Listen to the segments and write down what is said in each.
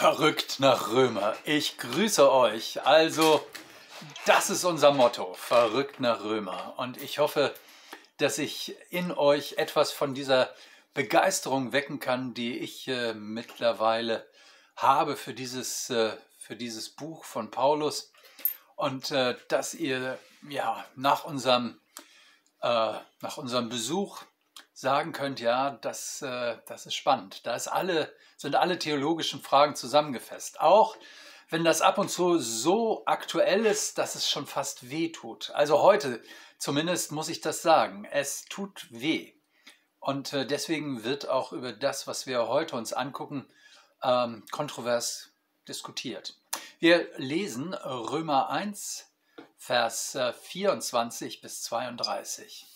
Verrückt nach Römer. Ich grüße euch. Also, das ist unser Motto. Verrückt nach Römer. Und ich hoffe, dass ich in euch etwas von dieser Begeisterung wecken kann, die ich äh, mittlerweile habe für dieses, äh, für dieses Buch von Paulus. Und äh, dass ihr ja nach unserem, äh, nach unserem Besuch sagen könnt, ja, das, äh, das ist spannend. Da ist alle, sind alle theologischen Fragen zusammengefasst. Auch wenn das ab und zu so aktuell ist, dass es schon fast weh tut. Also heute zumindest muss ich das sagen. Es tut weh. Und äh, deswegen wird auch über das, was wir heute uns angucken, ähm, kontrovers diskutiert. Wir lesen Römer 1, Vers 24 äh, bis 32.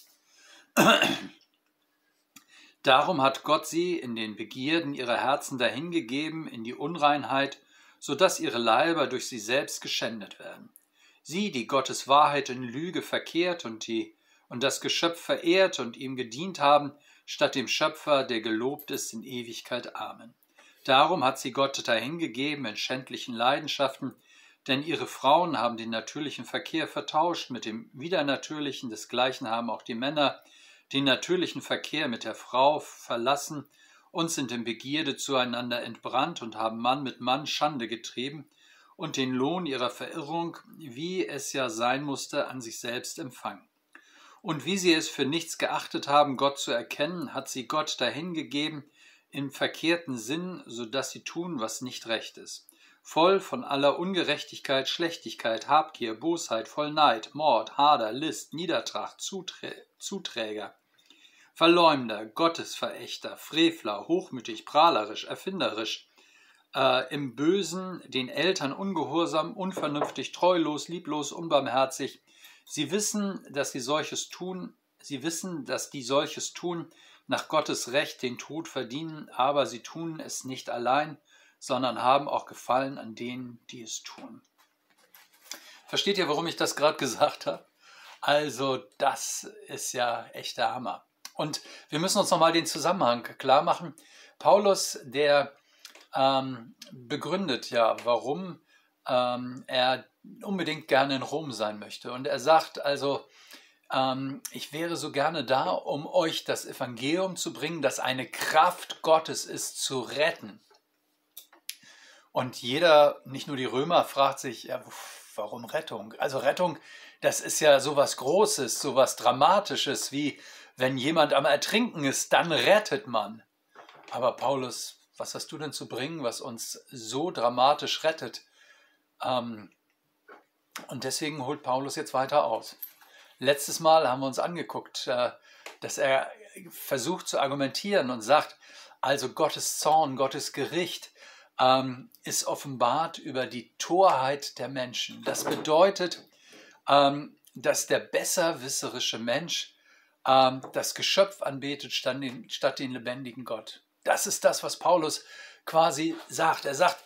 Darum hat Gott sie in den Begierden ihrer Herzen dahingegeben, in die Unreinheit, so dass ihre Leiber durch sie selbst geschändet werden. Sie, die Gottes Wahrheit in Lüge verkehrt und, die, und das Geschöpf verehrt und ihm gedient haben, statt dem Schöpfer, der gelobt ist in Ewigkeit. Amen. Darum hat sie Gott dahingegeben in schändlichen Leidenschaften, denn ihre Frauen haben den natürlichen Verkehr vertauscht mit dem widernatürlichen, desgleichen haben auch die Männer den natürlichen Verkehr mit der Frau verlassen und sind in Begierde zueinander entbrannt und haben Mann mit Mann Schande getrieben und den Lohn ihrer Verirrung, wie es ja sein musste, an sich selbst empfangen. Und wie sie es für nichts geachtet haben, Gott zu erkennen, hat sie Gott dahingegeben in verkehrten Sinn, so dass sie tun, was nicht recht ist. Voll von aller Ungerechtigkeit, Schlechtigkeit, Habgier, Bosheit, voll Neid, Mord, Hader, List, Niedertracht, Zuträ Zuträger, Verleumder, Gottesverächter, Frevler, hochmütig, prahlerisch, erfinderisch, äh, im Bösen, den Eltern ungehorsam, unvernünftig, treulos, lieblos, unbarmherzig. Sie wissen, dass sie solches tun, sie wissen, dass die solches tun, nach Gottes Recht den Tod verdienen, aber sie tun es nicht allein, sondern haben auch Gefallen an denen, die es tun. Versteht ihr, warum ich das gerade gesagt habe? Also, das ist ja echt der Hammer. Und wir müssen uns nochmal den Zusammenhang klar machen. Paulus, der ähm, begründet ja, warum ähm, er unbedingt gerne in Rom sein möchte. Und er sagt also, ähm, ich wäre so gerne da, um euch das Evangelium zu bringen, das eine Kraft Gottes ist, zu retten. Und jeder, nicht nur die Römer, fragt sich, ja, warum Rettung? Also Rettung, das ist ja sowas Großes, sowas Dramatisches, wie wenn jemand am Ertrinken ist, dann rettet man. Aber Paulus, was hast du denn zu bringen, was uns so dramatisch rettet? Ähm, und deswegen holt Paulus jetzt weiter aus. Letztes Mal haben wir uns angeguckt, äh, dass er versucht zu argumentieren und sagt, also Gottes Zorn, Gottes Gericht ähm, ist offenbart über die Torheit der Menschen. Das bedeutet, ähm, dass der besserwisserische Mensch ähm, das Geschöpf anbetet statt den, statt den lebendigen Gott. Das ist das, was Paulus quasi sagt. Er sagt,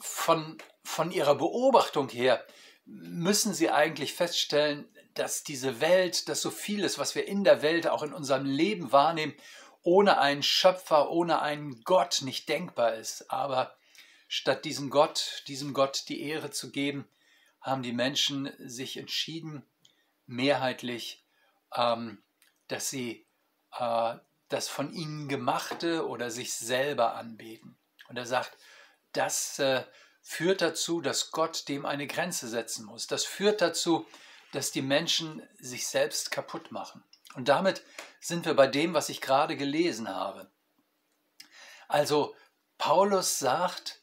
von, von ihrer Beobachtung her müssen sie eigentlich feststellen, dass diese Welt, dass so vieles, was wir in der Welt, auch in unserem Leben wahrnehmen, ohne einen Schöpfer, ohne einen Gott nicht denkbar ist. Aber statt diesem Gott, diesem Gott die Ehre zu geben, haben die Menschen sich entschieden, mehrheitlich ähm, dass sie äh, das von ihnen gemachte oder sich selber anbeten. Und er sagt, das äh, führt dazu, dass Gott dem eine Grenze setzen muss. Das führt dazu, dass die Menschen sich selbst kaputt machen. Und damit sind wir bei dem, was ich gerade gelesen habe. Also Paulus sagt,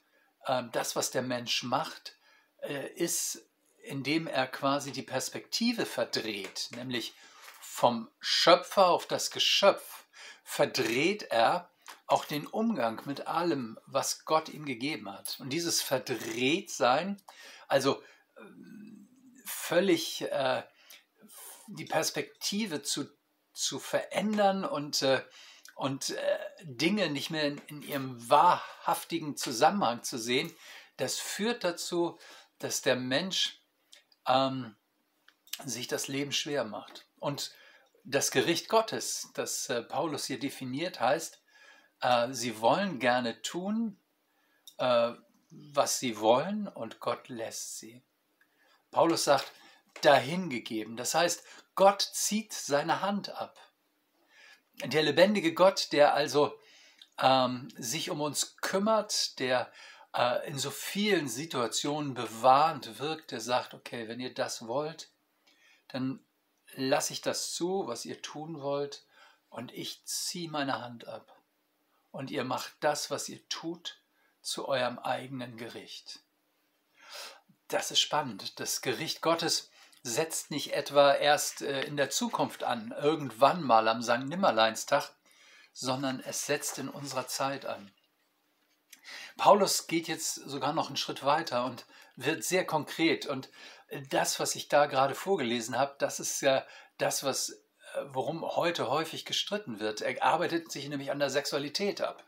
das, was der Mensch macht, äh, ist, indem er quasi die Perspektive verdreht, nämlich vom Schöpfer auf das Geschöpf verdreht er auch den Umgang mit allem, was Gott ihm gegeben hat. Und dieses Verdrehtsein, also äh, völlig äh, die Perspektive zu, zu verändern und, äh, und äh, Dinge nicht mehr in, in ihrem wahrhaftigen Zusammenhang zu sehen, das führt dazu, dass der Mensch ähm, sich das Leben schwer macht. Und das Gericht Gottes, das äh, Paulus hier definiert, heißt, äh, sie wollen gerne tun, äh, was sie wollen und Gott lässt sie. Paulus sagt, dahingegeben. Das heißt, Gott zieht seine Hand ab. Der lebendige Gott, der also ähm, sich um uns kümmert, der äh, in so vielen Situationen bewahrend wirkt, der sagt, okay, wenn ihr das wollt, dann lasse ich das zu, was ihr tun wollt, und ich ziehe meine Hand ab. Und ihr macht das, was ihr tut, zu eurem eigenen Gericht. Das ist spannend. Das Gericht Gottes setzt nicht etwa erst äh, in der Zukunft an, irgendwann mal am St. Nimmerleinstag, sondern es setzt in unserer Zeit an. Paulus geht jetzt sogar noch einen Schritt weiter und wird sehr konkret. Und das, was ich da gerade vorgelesen habe, das ist ja das, was, äh, worum heute häufig gestritten wird. Er arbeitet sich nämlich an der Sexualität ab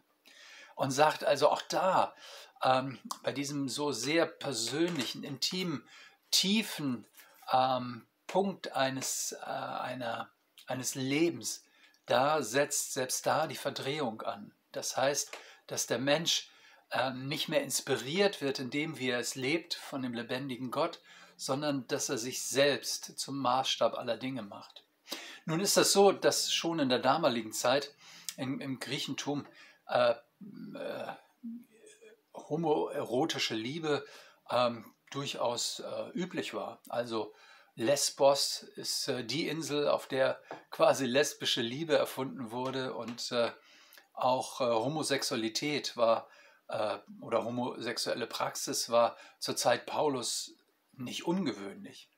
und sagt also auch da, ähm, bei diesem so sehr persönlichen, intimen, tiefen ähm, Punkt eines, äh, einer, eines Lebens, da setzt selbst da die Verdrehung an. Das heißt, dass der Mensch äh, nicht mehr inspiriert wird in dem, wie er es lebt von dem lebendigen Gott, sondern dass er sich selbst zum Maßstab aller Dinge macht. Nun ist das so, dass schon in der damaligen Zeit im, im Griechentum äh, äh, homoerotische Liebe ähm, durchaus äh, üblich war. Also Lesbos ist äh, die Insel, auf der quasi lesbische Liebe erfunden wurde und äh, auch äh, Homosexualität war äh, oder homosexuelle Praxis war zur Zeit Paulus nicht ungewöhnlich.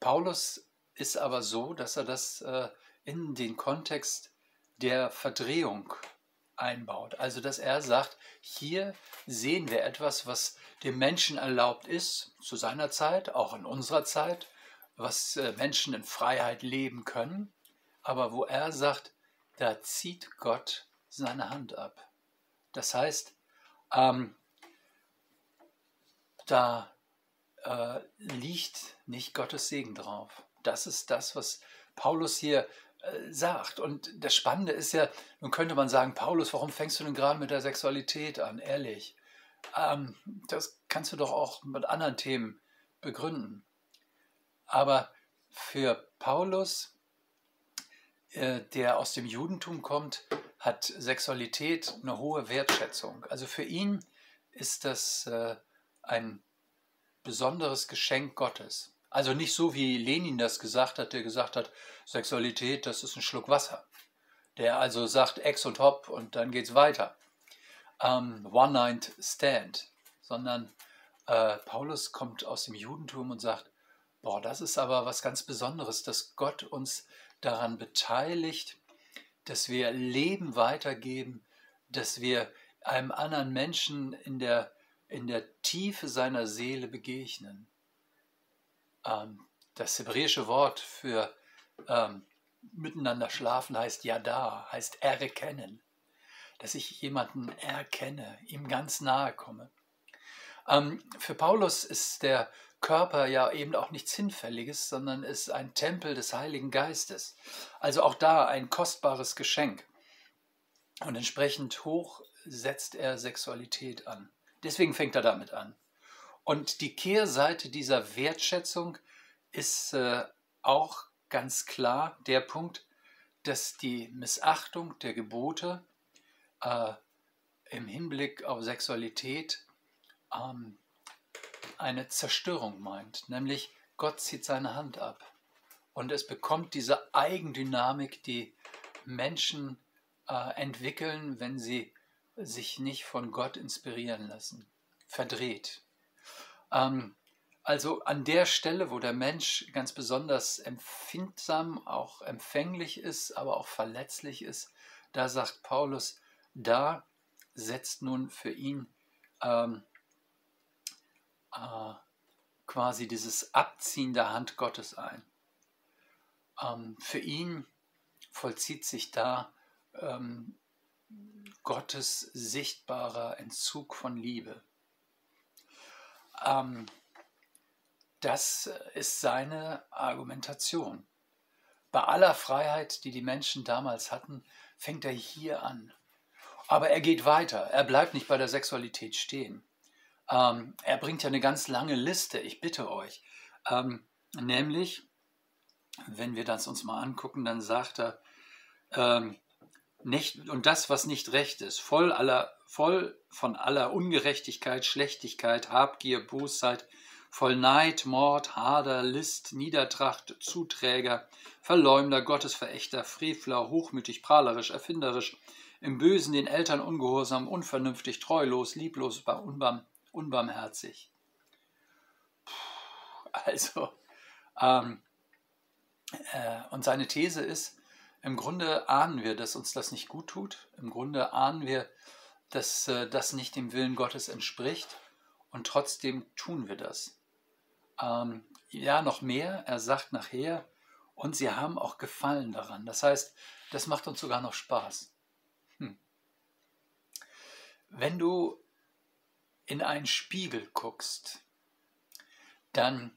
Paulus ist aber so, dass er das äh, in den Kontext der Verdrehung einbaut. Also dass er sagt, hier sehen wir etwas, was dem Menschen erlaubt ist, zu seiner Zeit, auch in unserer Zeit, was äh, Menschen in Freiheit leben können, aber wo er sagt, da zieht Gott seine Hand ab. Das heißt, ähm, da äh, liegt nicht Gottes Segen drauf. Das ist das, was Paulus hier äh, sagt. Und das Spannende ist ja, nun könnte man sagen, Paulus, warum fängst du denn gerade mit der Sexualität an? Ehrlich. Ähm, das kannst du doch auch mit anderen Themen begründen. Aber für Paulus, äh, der aus dem Judentum kommt, hat Sexualität eine hohe Wertschätzung. Also für ihn ist das äh, ein besonderes Geschenk Gottes. Also nicht so, wie Lenin das gesagt hat, der gesagt hat, Sexualität, das ist ein Schluck Wasser. Der also sagt Ex und Hop und dann geht's weiter. Ähm, One-Night-Stand. Sondern äh, Paulus kommt aus dem Judentum und sagt, boah, das ist aber was ganz Besonderes, dass Gott uns daran beteiligt, dass wir Leben weitergeben, dass wir einem anderen Menschen in der, in der Tiefe seiner Seele begegnen. Ähm, das hebräische Wort für ähm, miteinander schlafen heißt Yada, heißt erkennen. Dass ich jemanden erkenne, ihm ganz nahe komme. Ähm, für Paulus ist der Körper ja eben auch nichts Hinfälliges, sondern ist ein Tempel des Heiligen Geistes. Also auch da ein kostbares Geschenk. Und entsprechend hoch setzt er Sexualität an. Deswegen fängt er damit an. Und die Kehrseite dieser Wertschätzung ist äh, auch ganz klar der Punkt, dass die Missachtung der Gebote äh, im Hinblick auf Sexualität ähm, eine Zerstörung meint, nämlich Gott zieht seine Hand ab. Und es bekommt diese Eigendynamik, die Menschen äh, entwickeln, wenn sie sich nicht von Gott inspirieren lassen, verdreht. Ähm, also an der Stelle, wo der Mensch ganz besonders empfindsam, auch empfänglich ist, aber auch verletzlich ist, da sagt Paulus, da setzt nun für ihn ähm, äh, quasi dieses Abziehen der Hand Gottes ein. Ähm, für ihn vollzieht sich da ähm, Gottes sichtbarer Entzug von Liebe. Ähm, das ist seine Argumentation. Bei aller Freiheit, die die Menschen damals hatten, fängt er hier an. Aber er geht weiter. Er bleibt nicht bei der Sexualität stehen. ähm, er bringt ja eine ganz lange Liste, ich bitte euch. Ähm, nämlich, wenn wir das uns mal angucken, dann sagt er, ähm, nicht, und das, was nicht recht ist, voll, aller, voll von aller Ungerechtigkeit, Schlechtigkeit, Habgier, Bosheit, voll Neid, Mord, Hader, List, Niedertracht, Zuträger, Verleumder, Gottesverächter, Frevler, hochmütig, prahlerisch, erfinderisch, im Bösen den Eltern ungehorsam, unvernünftig, treulos, lieblos, unbarm, unbarmherzig. Also, ähm, äh, und seine These ist, im Grunde ahnen wir, dass uns das nicht gut tut. Im Grunde ahnen wir, dass äh, das nicht dem Willen Gottes entspricht. Und trotzdem tun wir das. Ähm, ja, noch mehr, er sagt nachher, und sie haben auch Gefallen daran. Das heißt, das macht uns sogar noch Spaß. Wenn du in einen Spiegel guckst, dann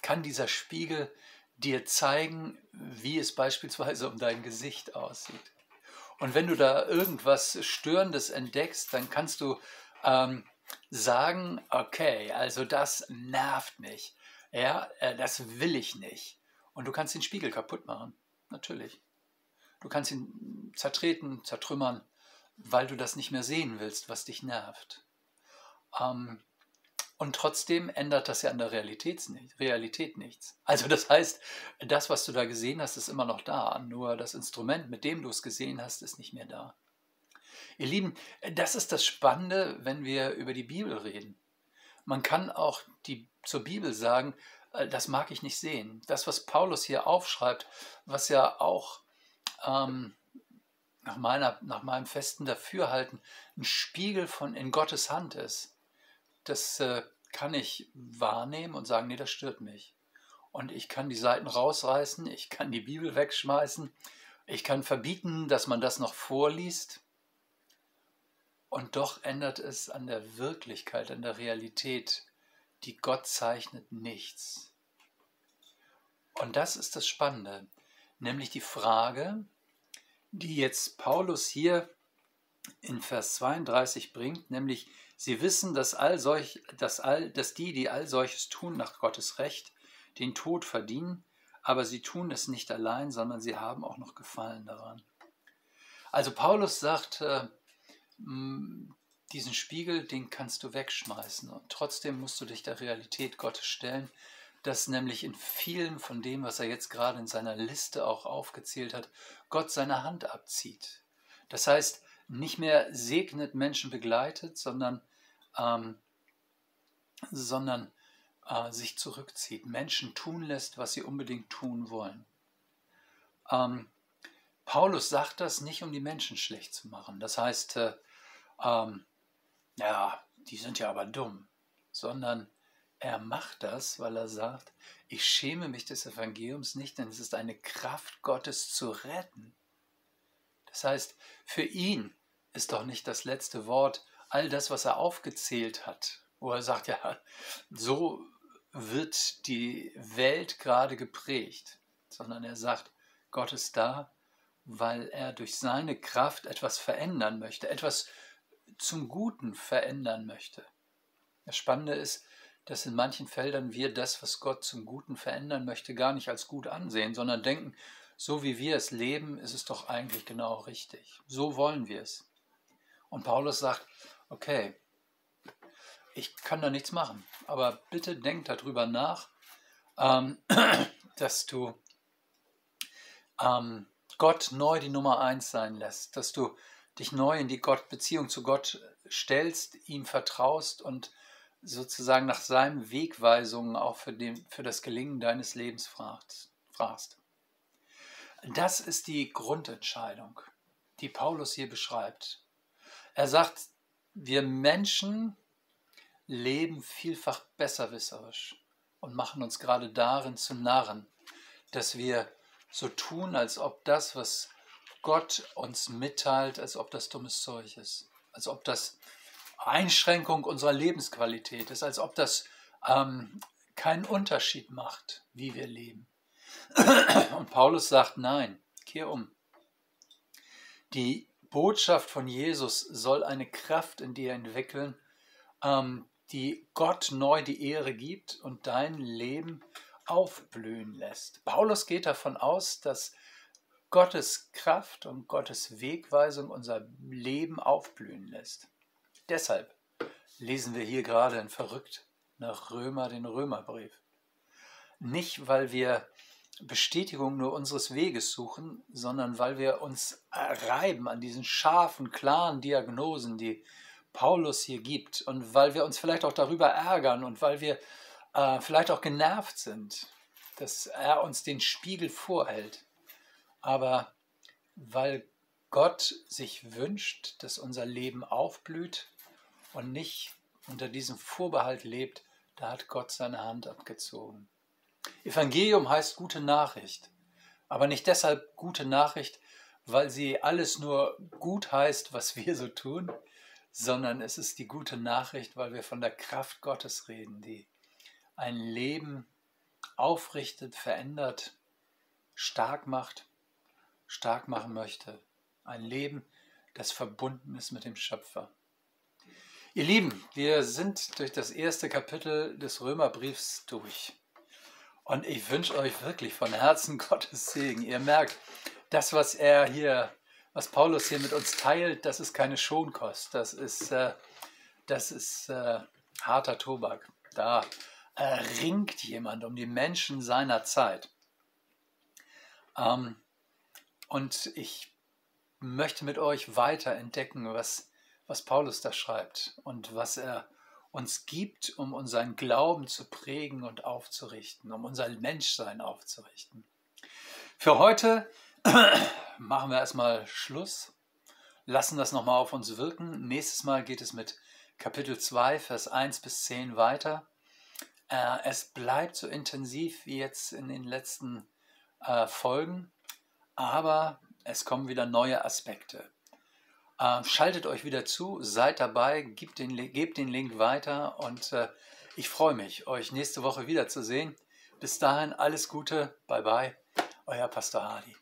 kann dieser Spiegel dir zeigen, wie es beispielsweise um dein Gesicht aussieht. Und wenn du da irgendwas Störendes entdeckst, dann kannst du ähm, sagen, okay, also das nervt mich. Ja, äh, das will ich nicht. Und du kannst den Spiegel kaputt machen. Natürlich. Du kannst ihn zertreten, zertrümmern, weil du das nicht mehr sehen willst, was dich nervt. Ähm, und trotzdem ändert das ja an der Realität, Realität nichts. Also das heißt, das, was du da gesehen hast, ist immer noch da. Nur das Instrument, mit dem du es gesehen hast, ist nicht mehr da. Ihr Lieben, das ist das Spannende, wenn wir über die Bibel reden. Man kann auch die, zur Bibel sagen, äh, das mag ich nicht sehen. Das, was Paulus hier aufschreibt, was ja auch ähm, nach, meiner, nach meinem festen Dafürhalten ein Spiegel von in Gottes Hand ist, das äh, kann ich wahrnehmen und sagen, nee, das stört mich. Und ich kann die Seiten rausreißen, ich kann die Bibel wegschmeißen, ich kann verbieten, dass man das noch vorliest. Und doch ändert es an der Wirklichkeit, an der Realität, die Gott zeichnet, nichts. Und das ist das Spannende, nämlich die Frage, die jetzt Paulus hier in Vers 32 bringt, nämlich sie wissen, dass, all solch, dass, all, dass die, die all solches tun nach Gottes Recht, den Tod verdienen, aber sie tun es nicht allein, sondern sie haben auch noch Gefallen daran. Also Paulus sagt, äh, diesen Spiegel, den kannst du wegschmeißen. Und trotzdem musst du dich der Realität Gottes stellen, dass nämlich in vielen von dem, was er jetzt gerade in seiner Liste auch aufgezählt hat, Gott seine Hand abzieht. Das heißt, nicht mehr segnet Menschen begleitet, sondern, ähm, sondern äh, sich zurückzieht, Menschen tun lässt, was sie unbedingt tun wollen. Ähm, Paulus sagt das nicht, um die Menschen schlecht zu machen. Das heißt, äh, ähm, ja, die sind ja aber dumm, sondern er macht das, weil er sagt, ich schäme mich des Evangeliums nicht, denn es ist eine Kraft Gottes zu retten. Das heißt, für ihn ist doch nicht das letzte Wort all das, was er aufgezählt hat, wo er sagt, ja, so wird die Welt gerade geprägt, sondern er sagt, Gott ist da, weil er durch seine Kraft etwas verändern möchte, etwas zum Guten verändern möchte. Das Spannende ist, dass in manchen Feldern wir das, was Gott zum Guten verändern möchte, gar nicht als gut ansehen, sondern denken, so wie wir es leben, ist es doch eigentlich genau richtig. So wollen wir es. Und Paulus sagt, okay, ich kann da nichts machen, aber bitte denk darüber nach, ähm, dass du ähm, Gott neu die Nummer eins sein lässt, dass du dich neu in die Gott, Beziehung zu Gott stellst, ihm vertraust und sozusagen nach seinen Wegweisungen auch für, den, für das Gelingen deines Lebens fragst. Das ist die Grundentscheidung, die Paulus hier beschreibt. Er sagt, wir Menschen leben vielfach besserwisserisch und machen uns gerade darin zu Narren, dass wir so tun, als ob das, was Gott uns mitteilt, als ob das dummes Zeug ist, als ob das Einschränkung unserer Lebensqualität ist, als ob das ähm, keinen Unterschied macht, wie wir leben. Und Paulus sagt, nein, kehr um. Die Botschaft von Jesus soll eine Kraft in dir entwickeln, ähm, die Gott neu die Ehre gibt und dein Leben aufblühen lässt. Paulus geht davon aus, dass Gottes Kraft und Gottes Wegweisung unser Leben aufblühen lässt. Deshalb lesen wir hier gerade in Verrückt nach Römer den Römerbrief. Nicht, weil wir Bestätigung nur unseres Weges suchen, sondern weil wir uns reiben an diesen scharfen, klaren Diagnosen, die Paulus hier gibt und weil wir uns vielleicht auch darüber ärgern und weil wir äh, vielleicht auch genervt sind, dass er uns den Spiegel vorhält. Aber weil Gott sich wünscht, dass unser Leben aufblüht und nicht unter diesem Vorbehalt lebt, da hat Gott seine Hand abgezogen. Evangelium heißt gute Nachricht, aber nicht deshalb gute Nachricht, weil sie alles nur gut heißt, was wir so tun, sondern es ist die gute Nachricht, weil wir von der Kraft Gottes reden, die ein Leben aufrichtet, verändert, stark macht, stark machen möchte. Ein Leben, das verbunden ist mit dem Schöpfer. Ihr Lieben, wir sind durch das erste Kapitel des Römerbriefs durch. Und ich wünsche euch wirklich von Herzen Gottes Segen. Ihr merkt, das, was er hier, was Paulus hier mit uns teilt, das ist keine Schonkost. Das ist, äh, das ist äh, harter Tobak. Da ringt jemand um die Menschen seiner Zeit. Ähm, und ich möchte mit euch weiter entdecken, was, was Paulus da schreibt und was er uns gibt, um unseren Glauben zu prägen und aufzurichten, um unser Menschsein aufzurichten. Für heute machen wir erstmal Schluss, lassen das nochmal auf uns wirken. Nächstes Mal geht es mit Kapitel 2, Vers 1 bis 10 weiter. Äh, es bleibt so intensiv wie jetzt in den letzten äh, Folgen, aber es kommen wieder neue Aspekte. Äh, schaltet euch wieder zu, seid dabei, gebt den, gebt den Link weiter und äh, ich freue mich, euch nächste Woche wiederzusehen. Bis dahin alles Gute, bye bye, euer Pastor Hardy.